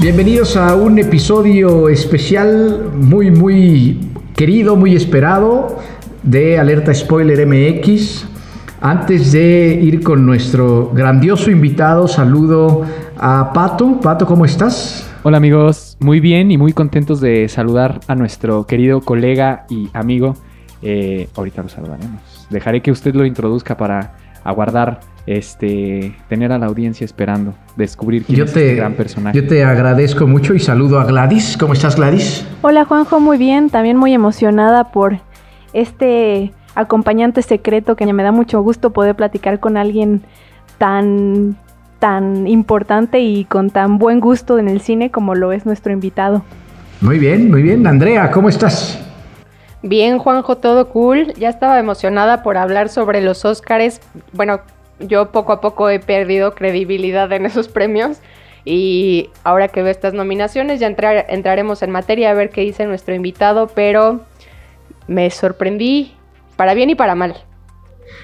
Bienvenidos a un episodio especial muy, muy querido, muy esperado de Alerta Spoiler MX. Antes de ir con nuestro grandioso invitado, saludo a Pato. Pato, ¿cómo estás? Hola amigos, muy bien y muy contentos de saludar a nuestro querido colega y amigo. Eh, ahorita lo saludaremos. Dejaré que usted lo introduzca para aguardar, este, tener a la audiencia esperando, descubrir quién Yo es te, este gran personaje. yo te agradezco mucho y saludo a Gladys. ¿Cómo estás, Gladys? Hola Juanjo, muy bien, también muy emocionada por este acompañante secreto que me da mucho gusto poder platicar con alguien tan tan importante y con tan buen gusto en el cine como lo es nuestro invitado. Muy bien, muy bien. Andrea, ¿cómo estás? Bien, Juanjo, todo cool. Ya estaba emocionada por hablar sobre los Óscares. Bueno, yo poco a poco he perdido credibilidad en esos premios. Y ahora que veo estas nominaciones, ya entrar- entraremos en materia a ver qué dice nuestro invitado. Pero me sorprendí para bien y para mal.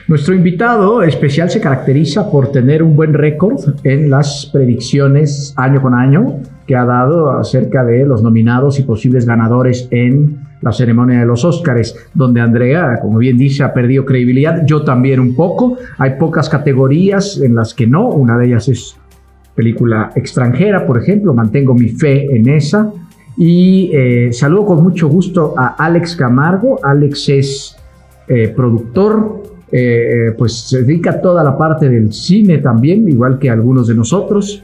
Nuestro invitado especial se caracteriza por tener un buen récord en las predicciones año con año que ha dado acerca de los nominados y posibles ganadores en la ceremonia de los Óscares, donde Andrea, como bien dice, ha perdido credibilidad, yo también un poco. Hay pocas categorías en las que no, una de ellas es película extranjera, por ejemplo, mantengo mi fe en esa. Y eh, saludo con mucho gusto a Alex Camargo. Alex es eh, productor, eh, pues se dedica a toda la parte del cine también, igual que algunos de nosotros,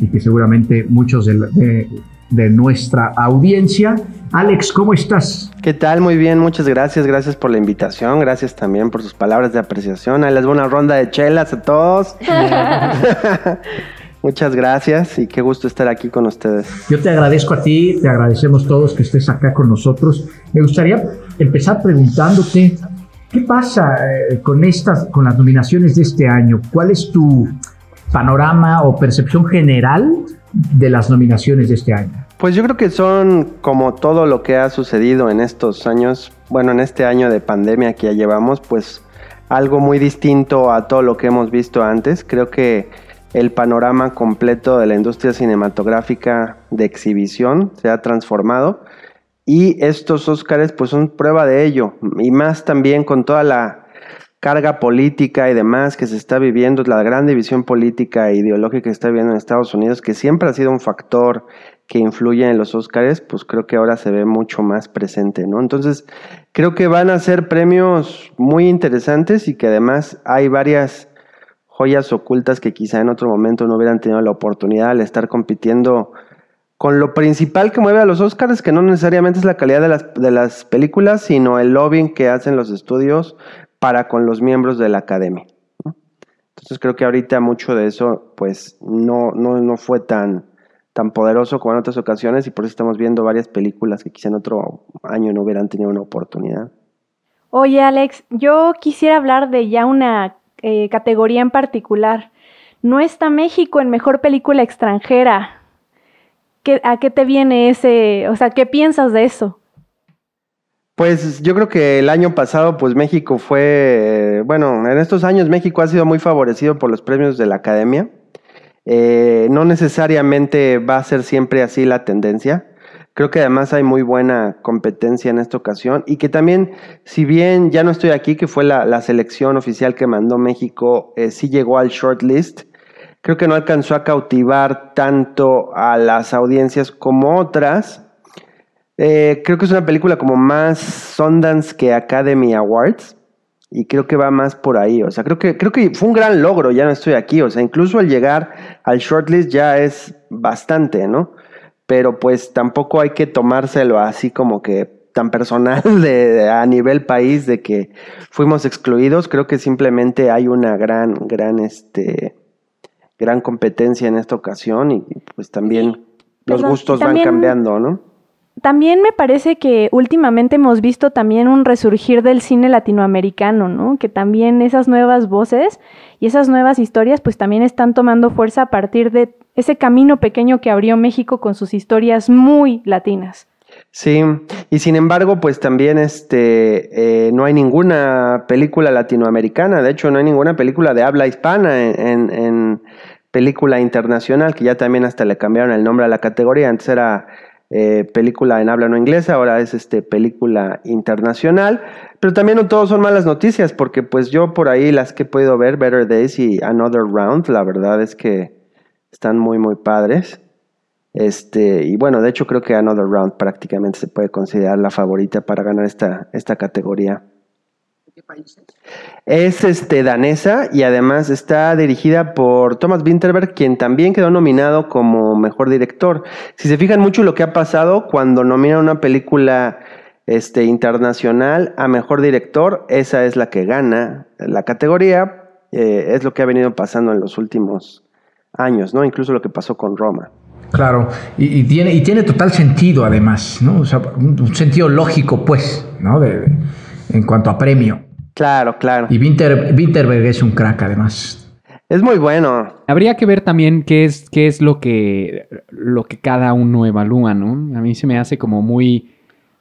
y que seguramente muchos de, de- de nuestra audiencia. Alex, ¿cómo estás? ¿Qué tal? Muy bien, muchas gracias. Gracias por la invitación. Gracias también por sus palabras de apreciación. Ahí les voy una ronda de chelas a todos. muchas gracias y qué gusto estar aquí con ustedes. Yo te agradezco a ti, te agradecemos todos que estés acá con nosotros. Me gustaría empezar preguntándote, ¿qué pasa eh, con estas, con las nominaciones de este año? ¿Cuál es tu panorama o percepción general de las nominaciones de este año? Pues yo creo que son como todo lo que ha sucedido en estos años, bueno, en este año de pandemia que ya llevamos, pues algo muy distinto a todo lo que hemos visto antes. Creo que el panorama completo de la industria cinematográfica de exhibición se ha transformado y estos Óscares pues son prueba de ello y más también con toda la carga política y demás que se está viviendo, la gran división política e ideológica que está viviendo en Estados Unidos, que siempre ha sido un factor que influye en los Óscares, pues creo que ahora se ve mucho más presente, ¿no? Entonces, creo que van a ser premios muy interesantes y que además hay varias joyas ocultas que quizá en otro momento no hubieran tenido la oportunidad al estar compitiendo con lo principal que mueve a los Oscars, que no necesariamente es la calidad de las, de las películas, sino el lobbying que hacen los estudios para con los miembros de la academia. Entonces creo que ahorita mucho de eso pues no, no, no fue tan, tan poderoso como en otras ocasiones y por eso estamos viendo varias películas que quizá en otro año no hubieran tenido una oportunidad. Oye Alex, yo quisiera hablar de ya una eh, categoría en particular. No está México en mejor película extranjera. ¿Qué- ¿A qué te viene ese, o sea, qué piensas de eso? Pues yo creo que el año pasado, pues México fue, bueno, en estos años México ha sido muy favorecido por los premios de la Academia. Eh, no necesariamente va a ser siempre así la tendencia. Creo que además hay muy buena competencia en esta ocasión y que también, si bien ya no estoy aquí, que fue la, selección oficial que mandó México, eh, sí llegó al shortlist. Creo que no alcanzó a cautivar tanto a las audiencias como otras. Eh, creo que es una película como más Sundance que Academy Awards. Y creo que va más por ahí. O sea, creo que, creo que fue un gran logro, ya no estoy aquí. O sea, incluso el llegar al shortlist ya es bastante, ¿no? Pero pues tampoco hay que tomárselo así como que tan personal de, de- a nivel país de que fuimos excluidos. Creo que simplemente hay una gran, gran, este, gran competencia en esta ocasión y pues también los gustos también- van cambiando, ¿no? También me parece que últimamente hemos visto también un resurgir del cine latinoamericano, ¿no? Que también esas nuevas voces y esas nuevas historias pues también están tomando fuerza a partir de ese camino pequeño que abrió México con sus historias muy latinas. Sí, y sin embargo, pues también este, eh, no hay ninguna película latinoamericana, de hecho no hay ninguna película de habla hispana en, película internacional, que ya también hasta le cambiaron el nombre a la categoría, antes era eh, película en habla no inglesa, ahora es este, película internacional, pero también no todos son malas noticias, porque pues yo por ahí las que he podido ver, Better Days y Another Round, la verdad es que están muy, muy padres. Este, y bueno, de hecho creo que Another Round prácticamente se puede considerar la favorita para ganar esta, esta categoría. Es este, danesa y además está dirigida por Thomas Winterberg, quien también quedó nominado como mejor director. Si se fijan mucho lo que ha pasado cuando nominan una película este, internacional a mejor director, esa es la que gana la categoría. Eh, es lo que ha venido pasando en los últimos años, ¿no? Incluso lo que pasó con Roma. Claro, y, y tiene, y tiene total sentido además, ¿no? O sea, un, un sentido lógico, pues, ¿no? De, de- en cuanto a premio. Claro, claro. Y Winter, Winterberg es un crack además. Es muy bueno. Habría que ver también qué es, qué es lo que, lo que cada uno evalúa, ¿no? A mí se me hace como muy,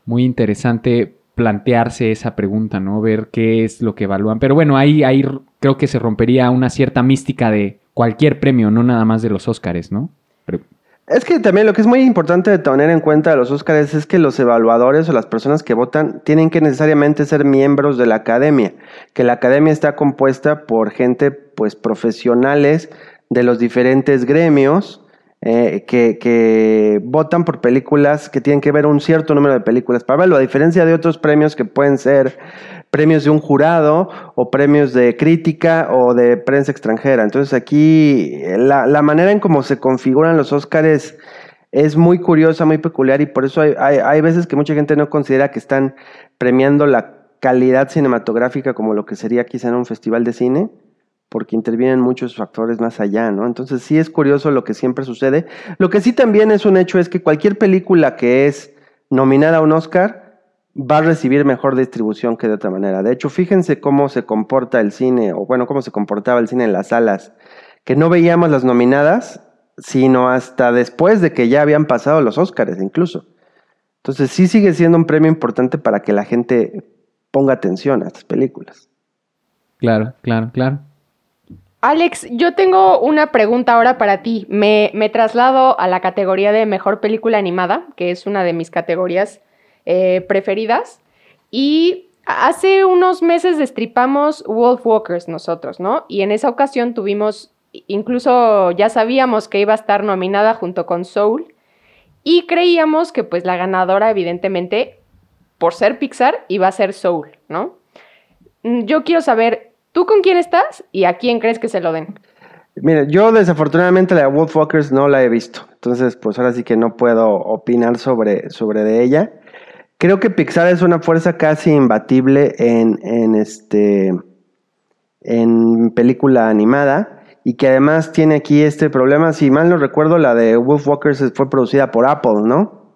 muy interesante plantearse esa pregunta, ¿no? Ver qué es lo que evalúan. Pero bueno, ahí, ahí creo que se rompería una cierta mística de cualquier premio, no nada más de los Óscares, ¿no? Es que también lo que es muy importante de tener en cuenta de los Óscares es que los evaluadores o las personas que votan tienen que necesariamente ser miembros de la academia, que la academia está compuesta por gente pues profesionales de los diferentes gremios eh, que, que votan por películas que tienen que ver un cierto número de películas para verlo, a diferencia de otros premios que pueden ser premios de un jurado o premios de crítica o de prensa extranjera. Entonces aquí eh, la, la manera en cómo se configuran los Óscares es muy curiosa, muy peculiar y por eso hay, hay, hay veces que mucha gente no considera que están premiando la calidad cinematográfica como lo que sería quizá en un festival de cine, porque intervienen muchos factores más allá, ¿no? Entonces sí es curioso lo que siempre sucede. Lo que sí también es un hecho es que cualquier película que es nominada a un Oscar va a recibir mejor distribución que de otra manera. De hecho, fíjense cómo se comporta el cine, o bueno, cómo se comportaba el cine en las salas, que no veíamos las nominadas, sino hasta después de que ya habían pasado los Oscars incluso. Entonces sí sigue siendo un premio importante para que la gente ponga atención a estas películas. Claro, claro, claro. Alex, yo tengo una pregunta ahora para ti. Me, me traslado a la categoría de mejor película animada, que es una de mis categorías eh, preferidas. Y hace unos meses destripamos Wolf Walkers nosotros, ¿no? Y en esa ocasión tuvimos, incluso ya sabíamos que iba a estar nominada junto con Soul. Y creíamos que pues la ganadora, evidentemente, por ser Pixar, iba a ser Soul, ¿no? Mm, Yo quiero saber, ¿tú con quién estás y a quién crees que se lo den? Mire, yo desafortunadamente la de Wolfwalkers no la he visto, entonces pues ahora sí que no puedo opinar sobre, sobre de ella. Creo que Pixar es una fuerza casi imbatible en, en este en película animada y que además tiene aquí este problema, si mal no recuerdo, la de Wolfwalkers fue producida por Apple, ¿no?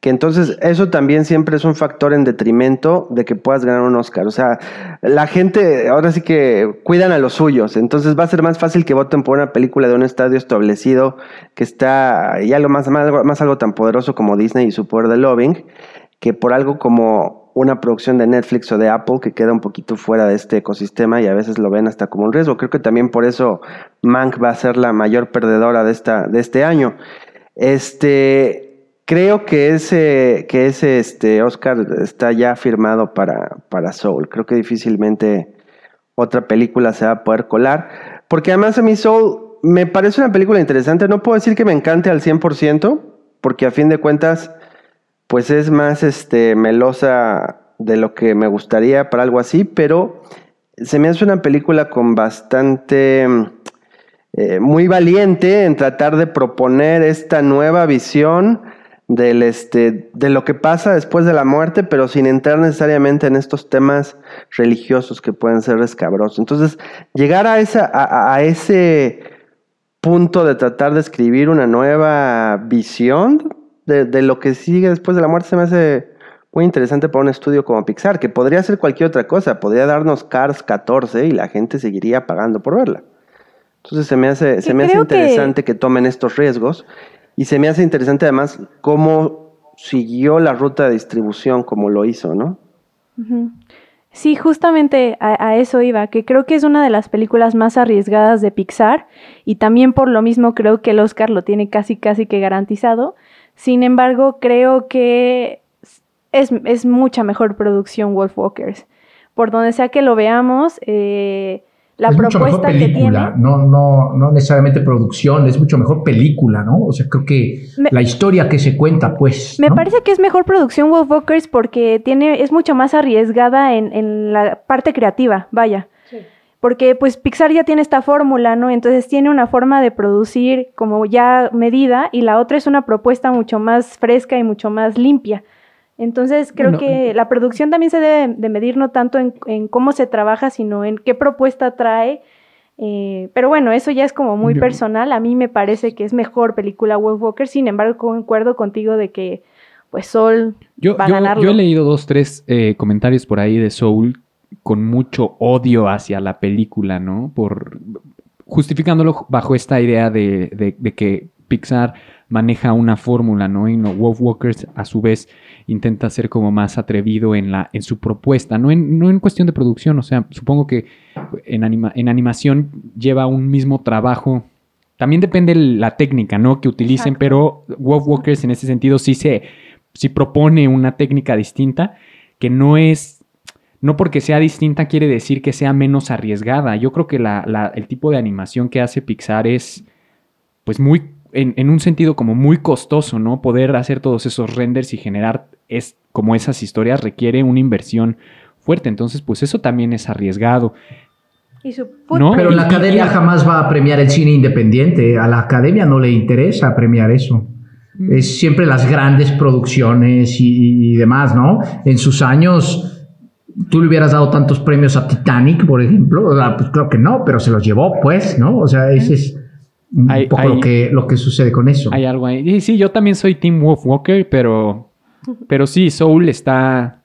Que entonces eso también siempre es un factor en detrimento de que puedas ganar un Oscar. O sea, la gente ahora sí que cuidan a los suyos. Entonces va a ser más fácil que voten por una película de un estadio establecido que está y algo más, más, más algo tan poderoso como Disney y su poder de lobbying, que por algo como una producción de Netflix o de Apple que queda un poquito fuera de este ecosistema y a veces lo ven hasta como un riesgo. Creo que también por eso Mank va a ser la mayor perdedora de, esta, de este año. Este, creo que ese, que ese este, Oscar está ya firmado para, para Soul. Creo que difícilmente otra película se va a poder colar. Porque además a mí Soul me parece una película interesante. No puedo decir que me encante al 100%, porque a fin de cuentas, pues es más este, melosa de lo que me gustaría para algo así, pero se me hace una película con bastante eh, muy valiente en tratar de proponer esta nueva visión del, este, de lo que pasa después de la muerte, pero sin entrar necesariamente en estos temas religiosos que pueden ser escabrosos. Entonces, llegar a, esa, a ese punto de tratar de escribir una nueva visión de, de lo que sigue después de la muerte se me hace muy interesante para un estudio como Pixar, que podría ser cualquier otra cosa, podría darnos Cars 14 y la gente seguiría pagando por verla. Entonces se me hace, se me hace que- interesante que... tomen estos riesgos y se me hace interesante además cómo siguió la ruta de distribución como lo hizo, ¿no? Sí, justamente a, a eso iba, que creo que es una de las películas más arriesgadas de Pixar y también por lo mismo creo que el Oscar lo tiene casi casi que garantizado. Sin embargo, creo que es, es mucha mejor producción Wolfwalkers. Por donde sea que lo veamos, eh, la es mucho mejor propuesta que tiene... película, no, no, no necesariamente producción, es mucho mejor película, ¿no? O sea, creo que Me- la historia que se cuenta, pues. Me ¿no? parece que es mejor producción Wolfwalkers porque tiene, es mucho más arriesgada en, en la parte creativa, vaya. Porque pues Pixar ya tiene esta fórmula, ¿no? Entonces tiene una forma de producir como ya medida y la otra es una propuesta mucho más fresca y mucho más limpia. Entonces creo que la producción también se debe de medir no tanto en, en cómo se trabaja, sino en qué propuesta trae. Eh, pero bueno, eso ya es como muy Yo- personal. A mí me parece que es mejor película Wolfwalker. Sin embargo, concuerdo contigo de que pues Sol Yo, va a yo- ganarlo. yo he leído dos, tres eh, comentarios por ahí de Soul con mucho odio hacia la película, ¿no? Por justificándolo bajo esta idea de, de- de que Pixar maneja una fórmula, ¿no? Y no, Wolf Walkers a su vez intenta ser como más atrevido en la en su propuesta, no en, no en cuestión de producción, o sea, supongo que en, anima- en animación lleva un mismo trabajo. También depende la técnica, ¿no? Que utilicen, Exacto. pero Wolf Walkers en ese sentido sí se sí propone una técnica distinta que no es, no porque sea distinta quiere decir que sea menos arriesgada. Yo creo que la- la- el tipo de animación que hace Pixar es, pues muy, en, en un sentido como muy costoso, ¿no? Poder hacer todos esos renders y generar es, como esas historias requiere una inversión fuerte. Entonces, pues eso también es arriesgado. Y su No, Pero la academia jamás va a premiar el cine independiente. A la academia no le interesa premiar eso. Mm. Es siempre las grandes producciones y, y demás, ¿no? En sus años, tú le hubieras dado tantos premios a Titanic, por ejemplo. O sea, pues creo que no, pero se los llevó, pues, ¿no? O sea, ese es un Hay- poco hay- lo, que, lo que sucede con eso. Hay algo ahí. Y sí, yo también soy Team Wolf Walker, pero, pero sí, Soul está,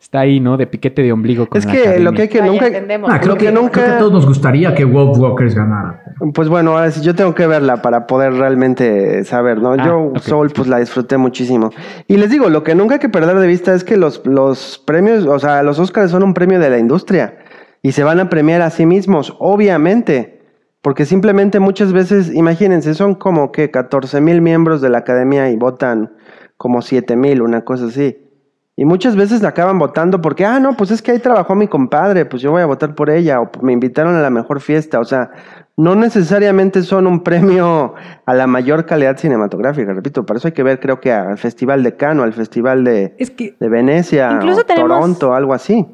está ahí, ¿no? De piquete de ombligo con Es la que lo que hay que nunca... entendemos. Ah, creo, lo que que, nunca- creo que a todos nos gustaría que Wolf Walkers ganara. Pues bueno, ahora sí, yo tengo que verla para poder realmente saber, ¿no? Ah, yo ok. Soul pues la disfruté muchísimo. Y les digo, lo que nunca hay que perder de vista es que los, los premios, o sea, los Oscars son un premio de la industria y se van a premiar a sí mismos, obviamente. Porque simplemente muchas veces, imagínense, son como que 14 mil miembros de la academia y votan como 7 mil, una cosa así. Y muchas veces acaban votando porque, ah, no, pues es que ahí trabajó mi compadre, pues yo voy a votar por ella, o me invitaron a la mejor fiesta. O sea, no necesariamente son un premio a la mayor calidad cinematográfica, repito, para eso hay que ver, creo que al Festival de Cannes, al Festival de, Es que de Venecia, Incluso o tenemos- Toronto, algo así.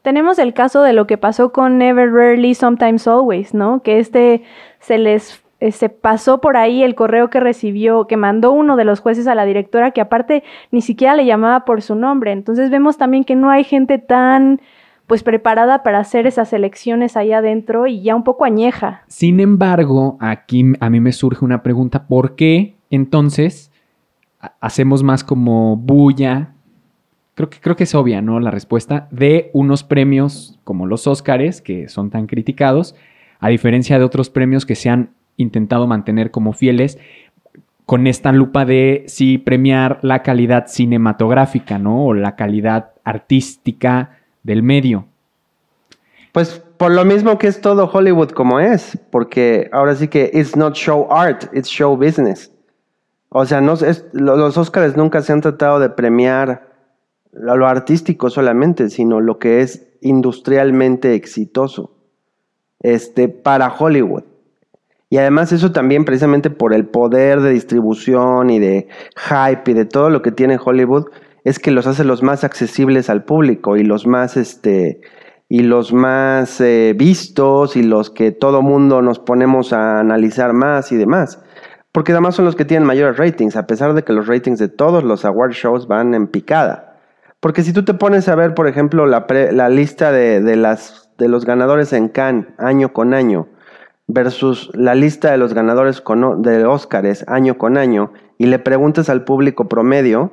Tenemos el caso de lo que pasó con Never Rarely, Sometimes Always, ¿no? Que este se les se pasó por ahí el correo que recibió, que mandó uno de los jueces a la directora, que aparte ni siquiera le llamaba por su nombre. Entonces vemos también que no hay gente tan pues preparada para hacer esas elecciones ahí adentro y ya un poco añeja. Sin embargo, aquí a mí me surge una pregunta, ¿por qué entonces ha- hacemos más como bulla? Creo que, creo que es obvia, ¿no? La respuesta de unos premios como los Óscares, que son tan criticados, a diferencia de otros premios que se han intentado mantener como fieles con esta lupa de sí premiar la calidad cinematográfica, ¿no? O la calidad artística del medio. Pues por lo mismo que es todo Hollywood como es, porque ahora sí que it's not show art, it's show business. O sea, no es, lo- los Oscars nunca se han tratado de premiar lo, lo artístico solamente, sino lo que es industrialmente exitoso este, para Hollywood. Y además eso también precisamente por el poder de distribución y de hype y de todo lo que tiene Hollywood, es que los hace los más accesibles al público y los más este y los más eh, vistos y los que todo mundo nos ponemos a analizar más y demás. Porque además son los que tienen mayores ratings, a pesar de que los ratings de todos los award shows van en picada. Porque si tú te pones a ver, por ejemplo, la, la lista de, de las, de los ganadores en Cannes año con año, versus la lista de los ganadores con, de Óscares año con año y le preguntas al público promedio,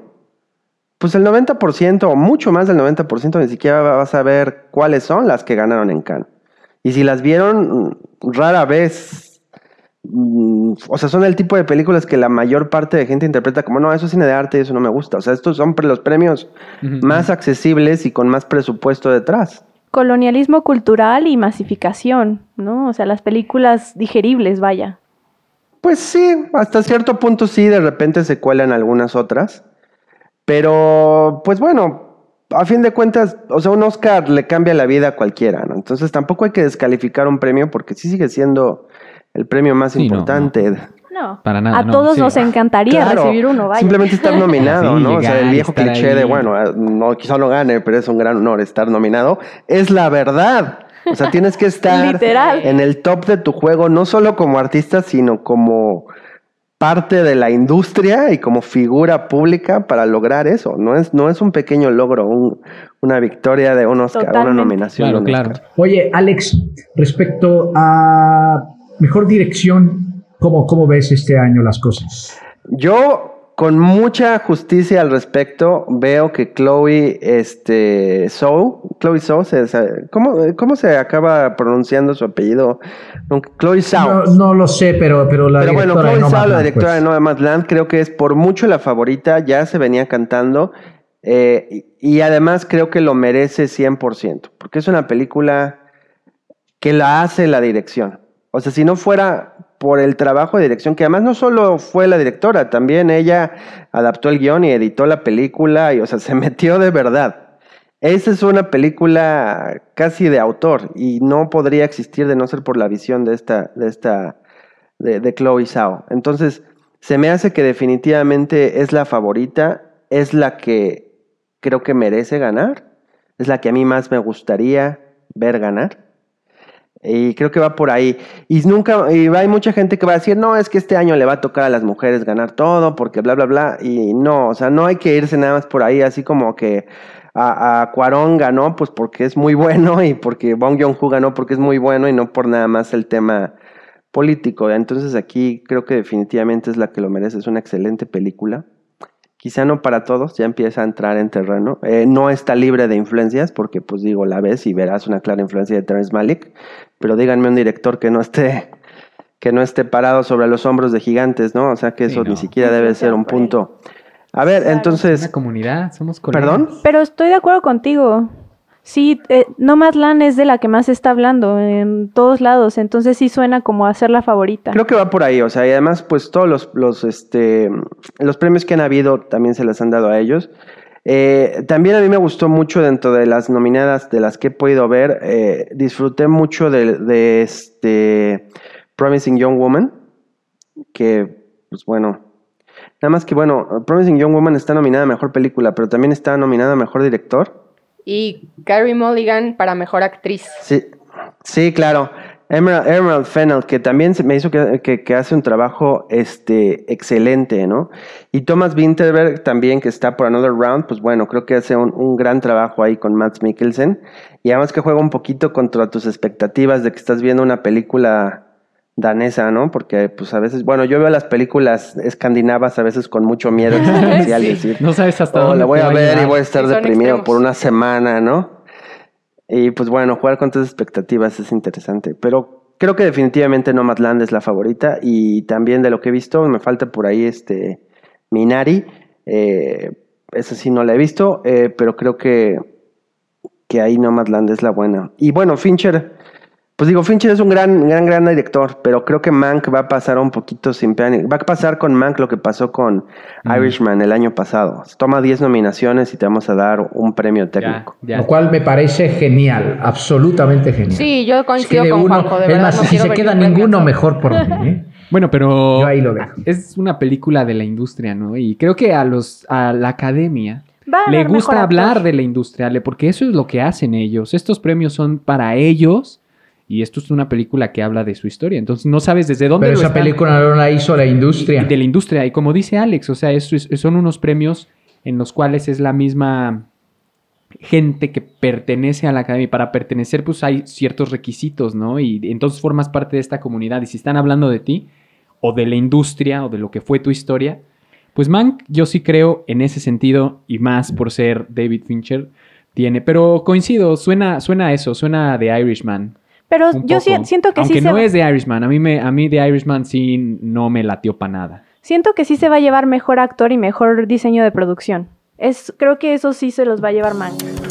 pues el 90% o mucho más del 90% ni siquiera vas a ver cuáles son las que ganaron en Cannes. Y si las vieron, rara vez, mm, o sea, son el tipo de películas que la mayor parte de gente interpreta como, no, eso es cine de arte y eso no me gusta. O sea, estos son los premios más accesibles y con más presupuesto detrás. Colonialismo cultural y masificación, ¿no? O sea, las películas digeribles, vaya. Pues sí, hasta cierto punto sí, de repente se cuelan algunas otras. Pero, pues bueno, a fin de cuentas, o sea, un Oscar le cambia la vida a cualquiera, ¿no? Entonces tampoco hay que descalificar un premio porque sí sigue siendo el premio más Sí, no, importante. No. Para nada, A no, todos sí. nos encantaría Claro, recibir uno, vaya. Simplemente estar nominado, Sí, ¿no? o sea, el viejo cliché ahí. de, bueno, eh, no, quizá no gane, pero es un gran honor estar nominado. Es la verdad. O sea, tienes que estar Literal. en el top de tu juego, no solo como artista, sino como parte de la industria y como figura pública para lograr eso. No es, no es un pequeño logro, un- una victoria de un Oscar, una nominación. Claro, un claro. Oye, Alex, respecto a mejor dirección, ¿cómo, cómo ves este año las cosas? Yo, con mucha justicia al respecto, veo que Chloe este, Chloe se- se- ¿cómo, ¿cómo se acaba pronunciando su apellido? Chloe Zhao. No, no lo sé, pero, pero la Pero bueno, directora de Chloe Zhao, la directora pues. de Nomadland, creo que es por mucho la favorita, ya se venía cantando, eh, y, y además creo que lo merece 100%, porque es una película que la hace la dirección. O sea, si no fuera por el trabajo de dirección, que además no solo fue la directora, también ella adaptó el guion y editó la película, y o sea, se metió de verdad. Esa es una película casi de autor y no podría existir de no ser por la visión de esta, de esta, de, de Chloe Zhao. Entonces, se me hace que definitivamente es la favorita, es la que creo que merece ganar, es la que a mí más me gustaría ver ganar. Y creo que va por ahí. Y nunca, y hay mucha gente que va a decir, no, es que este año le va a tocar a las mujeres ganar todo, porque bla, bla, bla. Y no, o sea, no hay que irse nada más por ahí, así como que a, a Cuarón ganó, pues porque es muy bueno, y porque Bong Joon-ho ganó porque es muy bueno, y no por nada más el tema político. Entonces aquí creo que definitivamente es la que lo merece. Es una excelente película. Quizá no para todos, ya empieza a entrar en terreno. Eh, no está libre de influencias, porque pues digo, la ves y verás una clara influencia de Terrence Malick, pero díganme un director que no esté que no esté parado sobre los hombros de gigantes, ¿no? O sea que Sí, eso no. ni siquiera debe ser un punto. A ver, entonces, Una comunidad, somos colegas. ¿perdón? Pero estoy de acuerdo contigo. Sí, eh, Nomadland es de la que más se está hablando en todos lados, entonces sí suena como a ser la favorita. Creo que va por ahí, o sea, y además, pues todos los, los, este, los premios que han habido también se les han dado a ellos. Eh, también a mí me gustó mucho dentro de las nominadas de las que he podido ver, eh, disfruté mucho de, de este Promising Young Woman, que, pues bueno, nada más que bueno, Promising Young Woman está nominada a Mejor Película, pero también está nominada a Mejor Director. Y Carrie Mulligan para mejor actriz. Sí, sí, claro. Emerald, Emerald Fennell, que también se me hizo que, que- que hace un trabajo este, excelente, ¿no? Y Thomas Winterberg también, que está por Another Round, pues bueno, creo que hace un, un gran trabajo ahí con Matt Mikkelsen. Y además que juega un poquito contra tus expectativas de que estás viendo una película danesa, ¿no? Porque pues a veces, bueno, yo veo las películas escandinavas a veces con mucho miedo existencial, Sí. decir, No sabes hasta Oh, dónde la voy a ver y voy a estar deprimido extremos. por una semana, ¿no? Y pues bueno, jugar con tus expectativas es interesante. Pero creo que definitivamente Nomadland es la favorita. Y también de lo que he visto, me falta por ahí este Minari. Eh, esa sí no la he visto, eh, pero creo que, que ahí Nomadland es la buena. Y bueno, Fincher, pues digo, Fincher es un gran, gran, gran director, pero creo que Mank va a pasar un poquito sin pena. ni- Va a pasar con Mank lo que pasó con Irishman el año pasado. Toma 10 nominaciones y te vamos a dar un premio técnico. ya. Lo cual me parece genial, absolutamente genial. Sí, yo coincido con uno- Juanjo, de es verdad. más, no si se queda ninguno, mejor por mí. ¿eh? Bueno, pero Yo ahí lo dejo. es una película de la industria, ¿no? Y creo que a los a la academia le gusta actor. hablar de la industria, le- porque eso es lo que hacen ellos. Estos premios son para ellos y esto es una película que habla de su historia. Entonces no sabes desde dónde Pero lo esa están- película no la hizo la industria. de la industria. Y como dice Alex, o sea, es- son unos premios en los cuales es la misma gente que pertenece a la academia. Y para pertenecer, pues hay ciertos requisitos, ¿no? Y entonces formas parte de esta comunidad. Y si están hablando de ti, o de la industria, o de lo que fue tu historia, pues Mank, yo sí creo en ese sentido, y más por ser David Fincher, tiene. Pero coincido, suena, suena a eso, suena de Irishman. Pero yo si- siento que Aunque sí no se es de Irishman. A mí, me, a mí de Irishman sí no me latió para nada. siento que sí se va a llevar mejor actor y mejor diseño de producción. Es, creo que eso sí se los va a llevar Mank.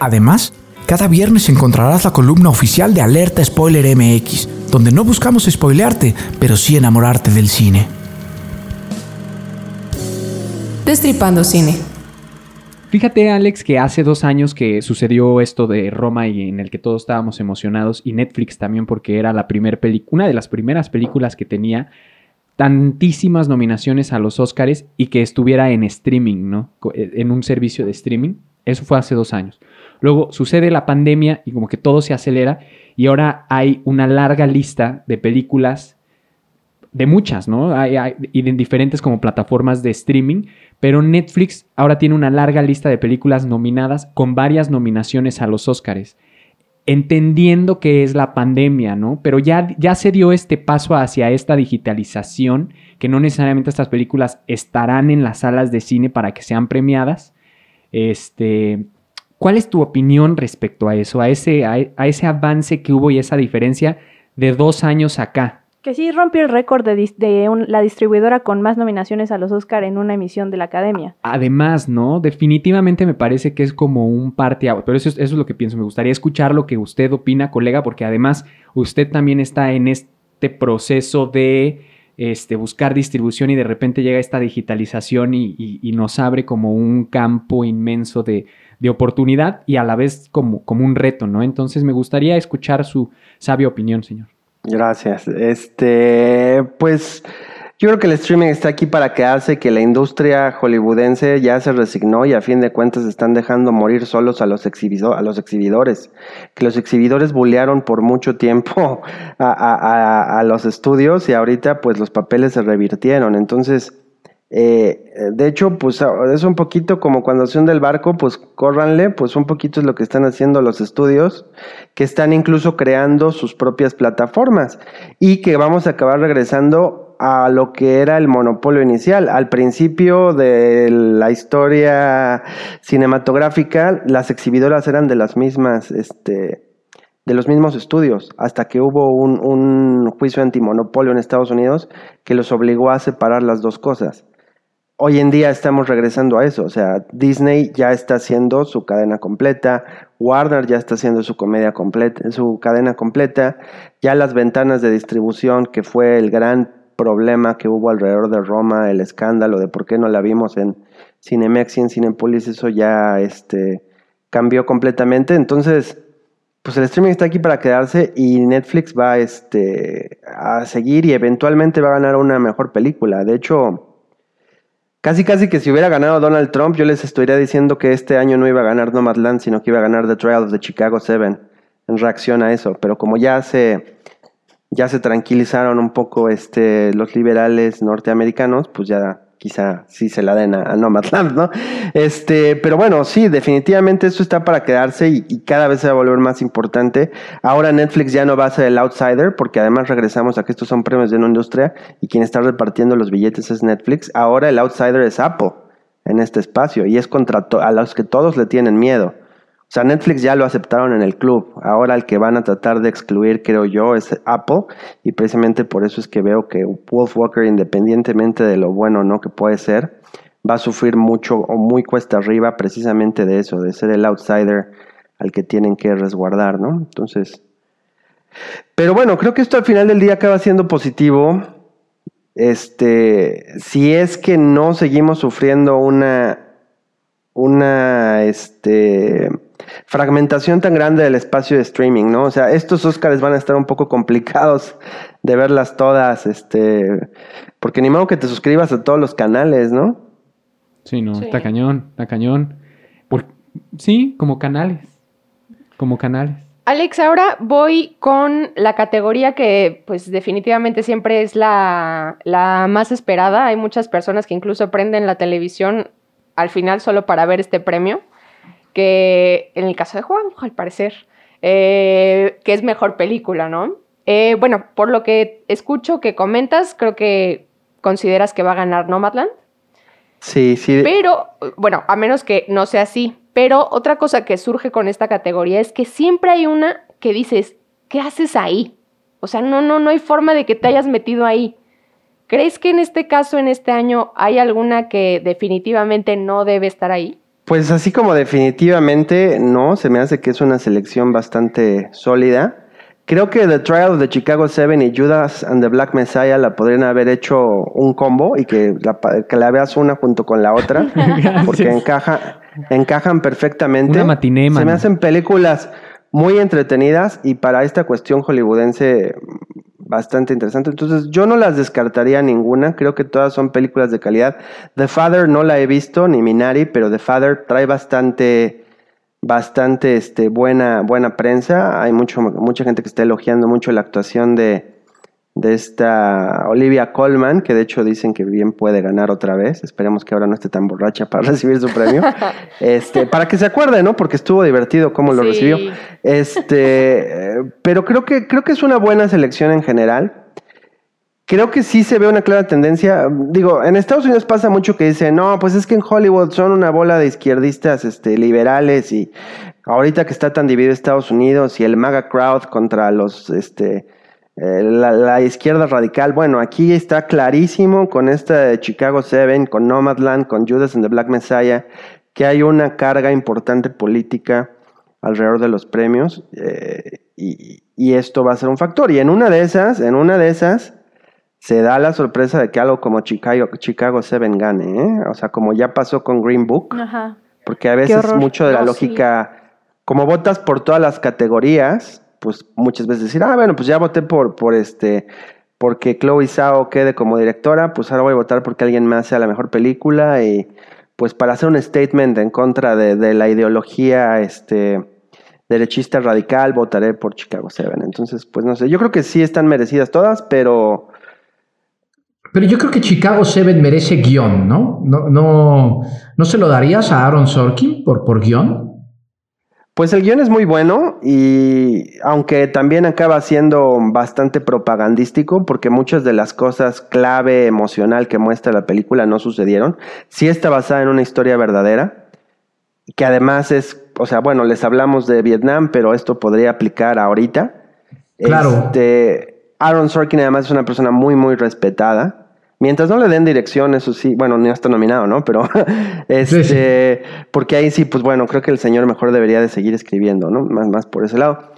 Además, cada viernes encontrarás la columna oficial de Alerta Spoiler MX, donde no buscamos spoilearte, pero sí enamorarte del cine. Destripando cine. Fíjate, Alex, que hace dos años que sucedió esto de Roma y en el que todos estábamos emocionados, y Netflix también, porque era la primer una de las primeras películas que tenía tantísimas nominaciones a los Oscars y que estuviera en streaming, ¿no? Eh, En un servicio de streaming. Eso fue hace dos años. Luego sucede la pandemia y como que todo se acelera y ahora hay una larga lista de películas de muchas, ¿no? Hay, y en diferentes como plataformas de streaming, pero Netflix ahora tiene una larga lista de películas nominadas con varias nominaciones a los Oscars. Entendiendo que es la pandemia, ¿no? Pero ya, ya se dio este paso hacia esta digitalización, que no necesariamente estas películas estarán en las salas de cine para que sean premiadas. Este, ¿Cuál es tu opinión respecto a eso, a ese, a, a ese avance que hubo y esa diferencia de dos años acá? Que sí rompió el récord de, dis- de un- la distribuidora con más nominaciones a los Oscar en una emisión de la Academia. Además, ¿no? Definitivamente me parece que es como un parte, pero eso es, eso es lo que pienso. Me gustaría escuchar lo que usted opina, colega, porque además usted también está en este proceso de este, buscar distribución y de repente llega esta digitalización y, y- nos abre como un campo inmenso de, de oportunidad y a la vez como, como un reto, ¿no? Entonces me gustaría escuchar su sabia opinión, señor. Gracias. Este, pues yo creo que el streaming está aquí para quedarse, que la industria hollywoodense ya se resignó y a fin de cuentas están dejando morir solos a los, exhibido- a los exhibidores. Que los exhibidores bullearon por mucho tiempo a, a- a- a los estudios y ahorita pues los papeles se revirtieron. Entonces, eh, de hecho, pues es un poquito como cuando se hunde el barco, pues córranle, pues un poquito es lo que están haciendo los estudios, que están incluso creando sus propias plataformas y que vamos a acabar regresando a lo que era el monopolio inicial. Al principio de la historia cinematográfica, las exhibidoras eran de las mismas, este, de los mismos estudios, hasta que hubo un, un juicio antimonopolio en Estados Unidos que los obligó a separar las dos cosas. Hoy en día estamos regresando a eso, o sea, Disney ya está haciendo su cadena completa, Warner ya está haciendo su comedia completa, su cadena completa, ya las ventanas de distribución, que fue el gran problema que hubo alrededor de Roma, el escándalo de por qué no la vimos en Cinemex y en Cinepolis, eso ya este, cambió completamente. Entonces, pues el streaming está aquí para quedarse y Netflix va este, a seguir y eventualmente va a ganar una mejor película. De hecho, casi casi que si hubiera ganado Donald Trump, yo les estaría diciendo que este año no iba a ganar Nomadland, sino que iba a ganar The Trial of the Chicago Seven en reacción a eso. Pero como ya se, ya se tranquilizaron un poco este, los liberales norteamericanos, pues ya quizá sí se la den a, Nomadland, ¿no? Este, pero bueno, sí, definitivamente eso está para quedarse y, y, cada vez se va a volver más importante. Ahora Netflix ya no va a ser el outsider, porque además regresamos a que estos son premios de una industria y quien está repartiendo los billetes es Netflix. Ahora el outsider es Apple en este espacio y es contra a los que todos le tienen miedo. O sea, Netflix ya lo aceptaron en el club. Ahora el que van a tratar de excluir, creo yo, es Apple. Y precisamente por eso es que veo que Wolf Walker, independientemente de lo bueno o no que puede ser, va a sufrir mucho o muy cuesta arriba precisamente de eso, de ser el outsider al que tienen que resguardar, ¿no? Entonces, pero bueno, creo que esto al final del día acaba siendo positivo. este, si es que no seguimos sufriendo una, una, este, fragmentación tan grande del espacio de streaming, ¿no? O sea, estos Oscars van a estar un poco complicados de verlas todas, este, porque ni modo que te suscribas a todos los canales, ¿no? Sí, no, Sí. está cañón, está cañón. Por- sí, como canales. Como canales. Alex, ahora voy con la categoría que pues definitivamente siempre es la, la más esperada. Hay muchas personas que incluso prenden la televisión al final solo para ver este premio, que en el caso de Juan, al parecer, eh, que es mejor película, ¿no? Eh, bueno, por lo que escucho que comentas, creo que consideras que va a ganar Nomadland. Sí, sí. Pero, bueno, a menos que no sea así. Pero otra cosa que surge con esta categoría es que siempre hay una que dices, ¿qué haces ahí? O sea, no, no, no hay forma de que te hayas metido ahí. ¿Crees que en este caso, en este año, hay alguna que definitivamente no debe estar ahí? Pues así como definitivamente no, se me hace que es una selección bastante sólida. Creo que The Trial of the Chicago Seven y Judas and the Black Messiah la podrían haber hecho un combo y que la, que la veas una junto con la otra, porque encaja, encajan perfectamente. Una matiné, Se me hacen películas muy entretenidas y para esta cuestión hollywoodense bastante interesante. Entonces, yo no las descartaría ninguna. Creo que todas son películas de calidad. The Father no la he visto, ni Minari, pero The Father trae bastante, bastante este, buena, buena prensa. Hay mucho, mucha gente que está elogiando mucho la actuación de, de esta Olivia Colman, que de hecho dicen que bien puede ganar otra vez. Esperemos que ahora no esté tan borracha para recibir su premio. este, para que se acuerde, ¿no? Porque estuvo divertido cómo lo Sí. recibió. Este, pero creo que, creo que es una buena selección en general. Creo que sí se ve una clara tendencia. Digo, en Estados Unidos pasa mucho que dicen, no, pues es que en Hollywood son una bola de izquierdistas este, liberales y ahorita que está tan dividido Estados Unidos y el MAGA crowd contra los, este, eh, la, la izquierda radical. Bueno, aquí está clarísimo con esta de Chicago Seven, con Nomadland, con Judas and the Black Messiah, que hay una carga importante política alrededor de los premios eh, y, y esto va a ser un factor. Y en una de esas, en una de esas, se da la sorpresa de que algo como Chicago, Chicago Seven gane, ¿eh? O sea, como ya pasó con Green Book, Ajá. porque a veces mucho de la No, sí. lógica, como votas por todas las categorías, pues muchas veces decir, ah, bueno, pues ya voté por, por este, porque Chloe Zhao quede como directora, pues ahora voy a votar porque alguien más sea la mejor película y pues para hacer un statement en contra de, la ideología, este, derechista radical, votaré por Chicago Seven. Entonces, pues no sé, yo creo que sí están merecidas todas, pero Pero yo creo que Chicago Seven merece guion, ¿no? ¿No, no, ¿no se lo darías a Aaron Sorkin por, por guion? Pues el guion es muy bueno y aunque también acaba siendo bastante propagandístico porque muchas de las cosas clave emocional que muestra la película no sucedieron, sí está basada en una historia verdadera que además es, o sea, bueno, les hablamos de Vietnam, pero esto podría aplicar ahorita. Claro. Este, Aaron Sorkin además es una persona muy, muy respetada. Mientras no le den dirección, eso sí, bueno, no está nominado, ¿no? Pero, este, Sí, sí. porque ahí sí, pues bueno, creo que el señor mejor debería de seguir escribiendo, ¿no? Más, más por ese lado.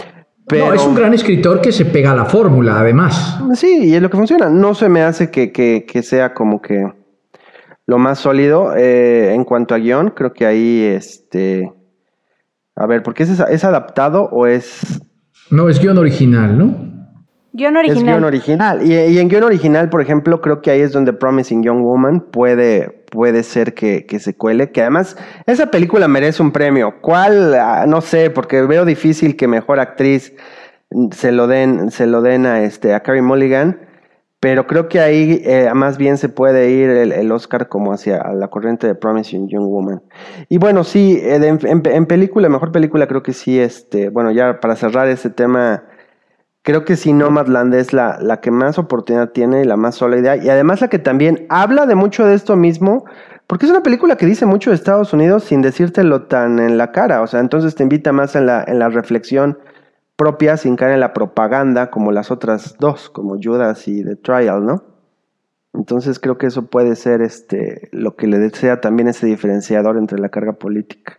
Pero, No, es un gran escritor que se pega a la fórmula, además. Sí, y es lo que funciona. No se me hace que, que- que sea como que lo más sólido eh, en cuanto a guion. Creo que ahí, este... A ver, ¿por qué es, es adaptado o es No, es guion original, ¿no? Guión Es original. guion original. Y, y en guion original, por ejemplo, creo que ahí es donde Promising Young Woman puede, puede ser que, que se cuele. Que además, esa película merece un premio. ¿Cuál? Ah, No sé, porque veo difícil que mejor actriz se lo den, se lo den a, este, a Carey Mulligan. Pero creo que ahí eh, más bien se puede ir el, el Oscar como hacia la corriente de Promising Young Woman. Y bueno, sí, eh, en- en película, mejor película, creo que sí, este, bueno, ya para cerrar ese tema, creo que sí, Nomadland es la, la que más oportunidad tiene y la más sólida. Y además la que también habla de mucho de esto mismo, porque es una película que dice mucho de Estados Unidos sin decírtelo tan en la cara. O sea, entonces te invita más en la, en la reflexión propia sin caer en la propaganda como las otras dos, como Judas y The Trial, ¿no? Entonces creo que eso puede ser este lo que le desea también ese diferenciador entre la carga política.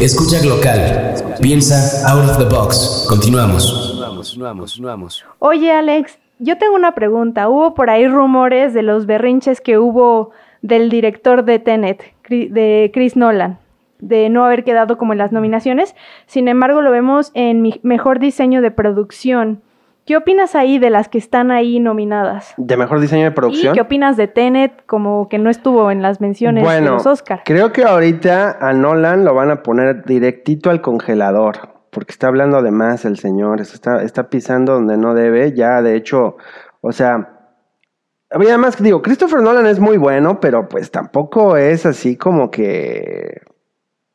Escucha local. Piensa out of the box. Continuamos. Oye, Alex, yo tengo una pregunta. Hubo por ahí rumores de los berrinches que hubo del director de Tenet, de Chris Nolan, de no haber quedado como en las nominaciones. Sin embargo, lo vemos en mi mejor diseño de producción. ¿Qué opinas ahí de las que están ahí nominadas? De mejor diseño de ¿Y producción. qué opinas de Tenet como que no estuvo en las menciones de Bueno, los Oscar? creo que ahorita a Nolan lo van a poner directito al congelador, porque está hablando de más el señor, está, está pisando donde no debe, ya de hecho, o sea, y además digo, Christopher Nolan es muy bueno, pero pues tampoco es así como que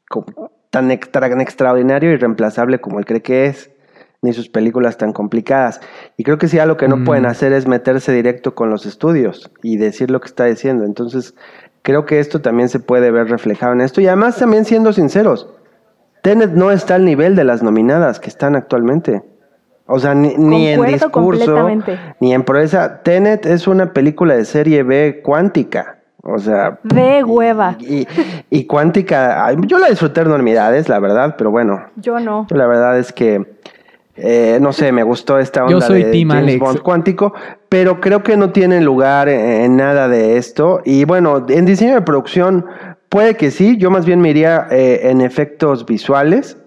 como tan, extra- tan extraordinario y reemplazable como él cree que es, ni sus películas tan complicadas. Y creo que sí, algo que no Mm. pueden hacer es meterse directo con los estudios y decir lo que está diciendo. Entonces, creo que esto también se puede ver reflejado en esto. Y además, también siendo sinceros, Tenet no está al nivel de las nominadas que están actualmente. O sea, ni, ni en discurso, ni en proeza. Tenet es una película de serie B cuántica. O sea, De hueva. y, y cuántica, yo la disfruté enormidades, la verdad, pero bueno, Yo no. la verdad es que, eh, no sé, me gustó esta onda Yo soy de team James Alex. Bond cuántico, pero creo que no tiene lugar en, nada de esto. Y bueno, en diseño de producción puede que sí, yo más bien me iría eh, en efectos visuales,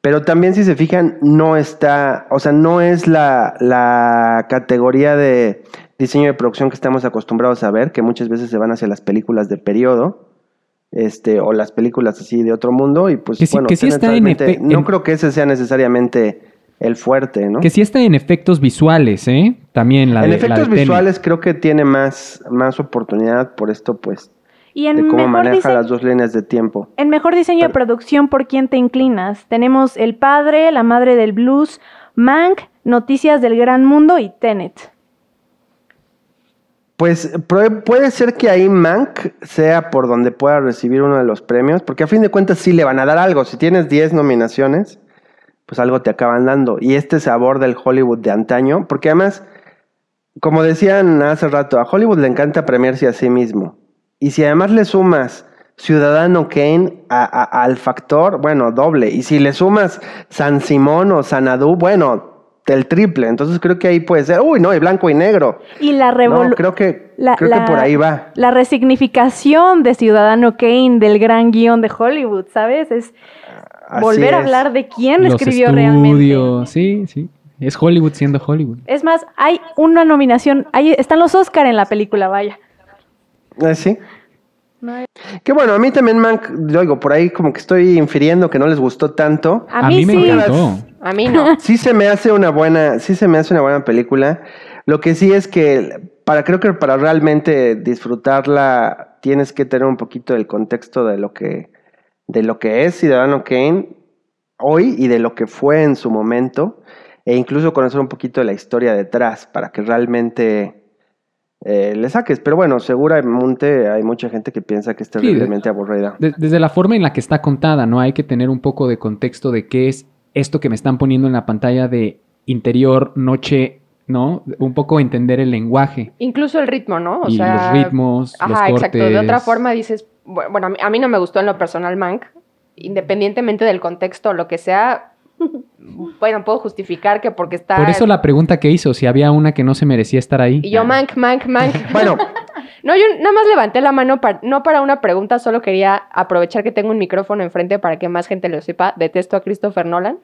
pero también si se fijan, no está, o sea, no es la, la categoría de diseño de producción que estamos acostumbrados a ver, que muchas veces se van hacia las películas de periodo este, o las películas así de otro mundo, y pues Que sí- bueno, que sí está en no creo que ese sea necesariamente el fuerte, ¿no? Que sí está en efectos visuales, ¿eh? También la en de, la efectos de visuales creo que tiene más, más oportunidad por esto, pues, Y de en cómo mejor, maneja dise- las dos líneas de tiempo. en mejor diseño de producción, ¿por quién te inclinas? Tenemos El Padre, La Madre del Blues, Mank, Noticias del Gran Mundo y Tenet. Pues puede ser que ahí Mank sea por donde pueda recibir uno de los premios, porque a fin de cuentas sí le van a dar algo. Si tienes 10 nominaciones, pues algo te acaban dando. Y este sabor del Hollywood de antaño, porque además, como decían hace rato, a Hollywood le encanta premiarse a sí mismo. Y si además le sumas Ciudadano Kane al factor, bueno, doble. Y si le sumas San Simón o Sanadú, bueno, el triple. Entonces creo que ahí puede ser, uy, no, y blanco y negro. Y la No, revolución. creo que, creo que por ahí va. La resignificación de Ciudadano Kane del gran guion de Hollywood, ¿sabes? Es Así volver a hablar de quién Los escribió realmente. estudios, sí, sí. Es Hollywood siendo Hollywood. Es más, hay una nominación, ahí están los Oscar en la película, vaya. Eh, sí. Que bueno, a mí también, Mank, yo digo, por ahí como que estoy infiriendo que no les gustó tanto. A, mí, me sí. encantó. A mí no. Sí se me hace una buena, sí se me hace una buena película. Lo que sí es que para creo que para realmente disfrutarla tienes que tener un poquito del contexto de lo que de lo que es Ciudadano Kane hoy y de lo que fue en su momento e incluso conocer un poquito de la historia detrás para que realmente eh, le saques. Pero bueno, seguramente hay mucha gente que piensa que es Sí, terriblemente aburrida. De- desde la forma en la que está contada, ¿no? Hay que tener un poco de contexto de qué es esto que me están poniendo en la pantalla de interior, noche, ¿no? Un poco entender el lenguaje Incluso el ritmo, ¿no? O y sea, los ritmos, los Ajá, cortes. exacto. De otra forma dices, bu- bueno, a mí, a mí no me gustó en lo personal Mank, independientemente del contexto o lo que sea, bueno, puedo justificar que porque está... Por eso la pregunta que hizo, si había una que no se merecía estar ahí. Y yo, Mank, Mank, Mank. Bueno, No, yo nada más levanté la mano, para, no para una pregunta, solo quería aprovechar que tengo un micrófono enfrente para que más gente lo sepa. Detesto a Christopher Nolan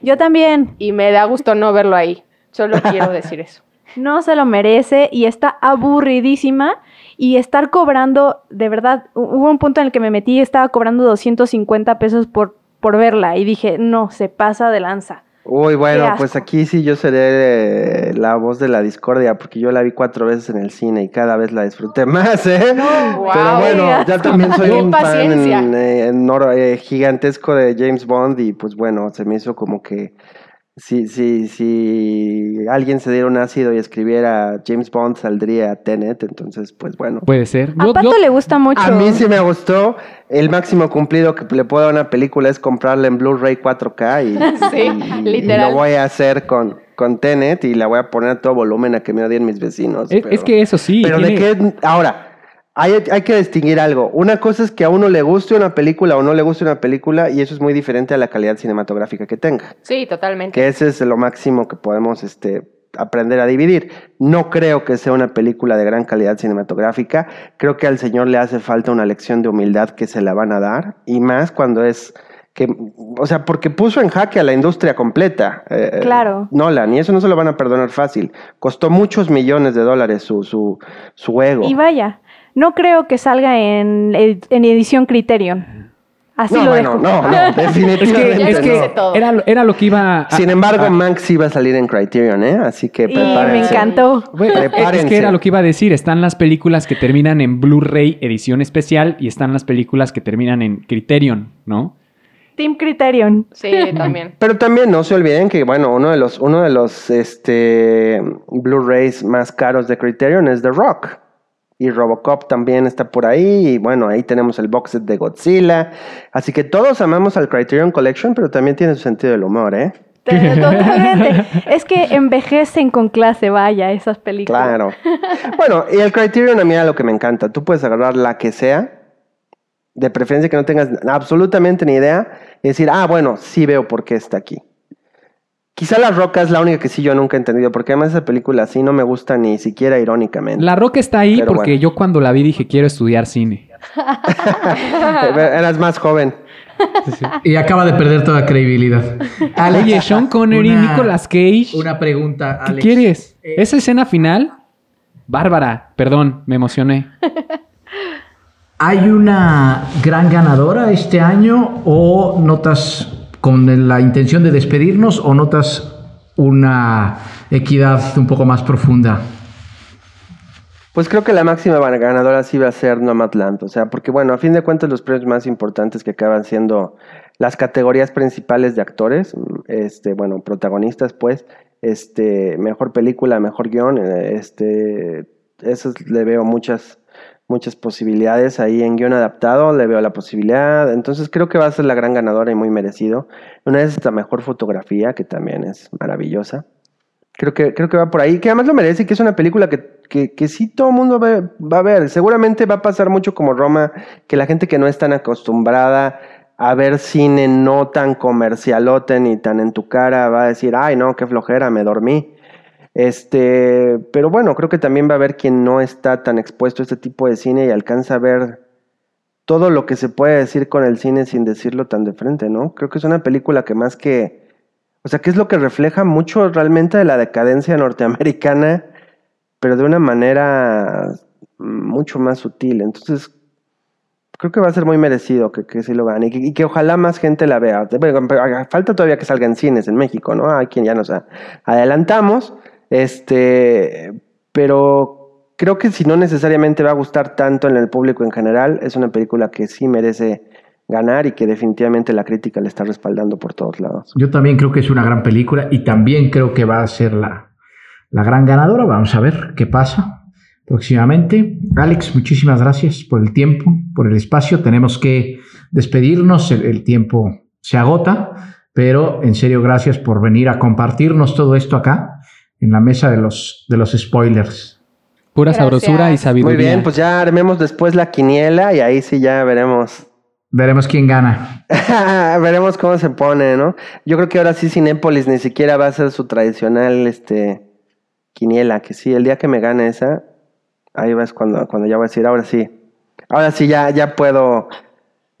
Yo también. y me da gusto no verlo ahí. Solo quiero decir eso. No se lo merece y está aburridísima. Y estar cobrando, de verdad, hu- hubo un punto en el que me metí y estaba cobrando 250 pesos por, por verla. Y dije, no, se pasa de lanza. Uy, bueno, pues aquí sí yo seré eh, la voz de la discordia, porque yo la vi cuatro veces en el cine y cada vez la disfruté más, ¿eh? Wow. Pero bueno, ya también soy un fan eh, enor- eh, gigantesco de James Bond y pues bueno, se me hizo como que si, si, si alguien se diera un ácido y escribiera James Bond saldría Tenet, entonces pues bueno. Puede ser. A Pato yo- le gusta mucho. A mí sí me gustó. El máximo cumplido que le puedo dar a una película es comprarla en Blu-ray 4K y, Sí, y- y literal. lo voy a hacer con, con Tenet y la voy a poner a todo volumen a que me odien mis vecinos. es, pero- es que eso sí. pero tiene- de qué, ahora, hay, hay que distinguir algo. Una cosa es que a uno le guste una película o no le guste una película y eso es muy diferente a la calidad cinematográfica que tenga. Sí, totalmente. Que ese es lo máximo que podemos este, aprender a dividir. No creo que sea una película de gran calidad cinematográfica. Creo que al señor le hace falta una lección de humildad que se la van a dar. Y más cuando es que, o sea, porque puso en jaque a la industria completa. eh, Claro. Nolan, y eso no se lo van a perdonar fácil. Costó muchos millones de dólares su, su, su ego. Y vaya, no creo que salga en, en edición Criterion. Así no, lo bueno, dejo. no, no, Es que, definitivamente es que dice todo. era, lo- era lo que iba a- Sin embargo, a- Manx va a salir en Criterion, ¿eh? Así que Y me prepárense. encantó. Bueno, es Prepárense. que era lo que iba a decir. Están las películas que terminan en Blu-ray edición especial y están las películas que terminan en Criterion, ¿no? Team Criterion. Sí, también. Pero también no se olviden que, bueno, uno de los, uno de los este, Blu-rays más caros de Criterion es The Rock. Y Robocop también está por ahí. Y bueno, ahí tenemos el box set de Godzilla. Así que todos amamos al Criterion Collection, pero también tiene su sentido del humor, ¿eh? Totalmente. es que envejecen con clase, vaya, esas películas. Claro. Bueno, y el Criterion a mí era lo que me encanta. Tú puedes agarrar la que sea, de preferencia que no tengas absolutamente ni idea, y decir, ah, bueno, sí veo por qué está aquí. Quizá La Roca es la única que sí yo nunca he entendido, porque además esa película sí no me gusta ni siquiera irónicamente. La Roca está ahí Pero porque bueno. yo cuando la vi dije quiero estudiar cine. Eras más joven. Y acaba de perder toda credibilidad. Alex, Oye, Sean Connery, una- Nicolas Cage. Una pregunta, ¿Qué Alex. quieres? Eh, ¿Esa escena final? Bárbara, perdón, me emocioné. ¿Hay una gran ganadora este año o notas con la intención de despedirnos o notas una equidad un poco más profunda? Pues creo que la máxima ganadora sí va a ser Nomadland, o sea, porque bueno, a fin de cuentas los premios más importantes que acaban siendo las categorías principales de actores, este, bueno, protagonistas, pues, este, mejor película, mejor guion, eh, este, eso le veo muchas, muchas posibilidades ahí en guion adaptado, le veo la posibilidad, entonces creo que va a ser la gran ganadora y muy merecido. Una vez esta mejor fotografía, que también es maravillosa. Creo que, creo que va por ahí, que además lo merece, que es una película que, que, que sí todo el mundo va, va a ver. Seguramente va a pasar mucho como Roma, que la gente que no es tan acostumbrada a ver cine no tan comercialote ni tan en tu cara va a decir, ay no, qué flojera, me dormí. Este, pero bueno, creo que también va a haber quien no está tan expuesto a este tipo de cine y alcanza a ver todo lo que se puede decir con el cine sin decirlo tan de frente, ¿no? Creo que es una película que más que o sea, que es lo que refleja mucho realmente de la decadencia norteamericana, pero de una manera mucho más sutil. Entonces, creo que va a ser muy merecido que, que sí lo gane y que, ojalá más gente la vea. Bueno, falta todavía que salga en cines en México, ¿no? Hay quien ya nos adelantamos, este, pero creo que si no necesariamente va a gustar tanto en el público en general, es una película que sí merece ganar y que definitivamente la crítica le está respaldando por todos lados. Yo también creo que es una gran película y también creo que va a ser la, la gran ganadora. Vamos a ver qué pasa próximamente. Alex, muchísimas gracias por el tiempo, por el espacio. Tenemos que despedirnos, el, el tiempo se agota, pero en serio gracias por venir a compartirnos todo esto acá en la mesa de los, de los spoilers. Pura Gracias. sabrosura y sabiduría. Muy bien, pues ya armemos después la quiniela y ahí sí ya veremos. Veremos quién gana. veremos cómo se pone, ¿no? Yo creo que ahora sí Cinépolis ni siquiera va a ser su tradicional este quiniela, que sí, el día que me gane esa, ahí vas cuando, cuando ya voy a decir, ahora sí. Ahora sí ya, ya puedo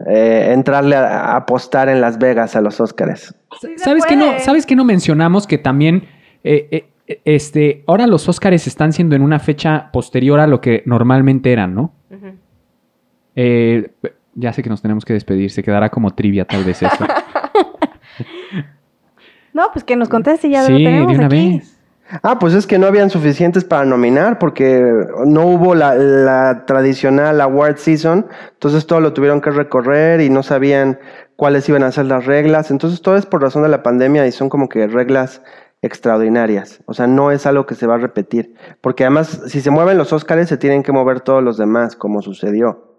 eh, entrarle a, a apostar en Las Vegas a los Óscares. ¿Sabes que no, ¿Sabes que no mencionamos que también eh, eh, este, ahora los Óscares están siendo en una fecha posterior a lo que normalmente eran, ¿no? Eh, ya sé que nos tenemos que despedir, se quedará como trivia tal vez eso. No, pues que nos conteste, ya Sí, lo de tenemos una aquí. vez. Ah, pues es que no habían suficientes para nominar porque no hubo la, la tradicional award season, entonces todo lo tuvieron que recorrer y no sabían cuáles iban a ser las reglas, entonces todo es por razón de la pandemia y son como que reglas extraordinarias, o sea, no es algo que se va a repetir, porque además si se mueven los Óscares se tienen que mover todos los demás, como sucedió.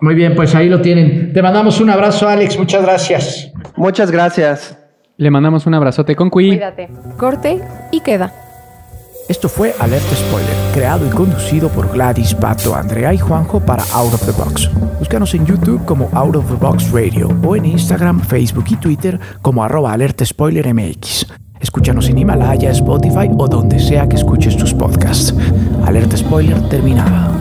Muy bien, pues ahí lo tienen. Te mandamos un abrazo, Alex. Muchas gracias. Muchas gracias. Le mandamos un abrazote con Cui. Cuídate. Corte y queda. Esto fue Alerta Spoiler, creado y conducido por Gladys, Pato, Andrea y Juanjo para Out of the Box. Búscanos en YouTube como Out of the Box Radio o en Instagram, Facebook y Twitter como arroba Alerta Spoiler MX. Escúchanos en Himalaya, Spotify o donde sea que escuches tus podcasts. Alerta Spoiler terminada.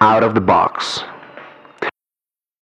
Out of the box.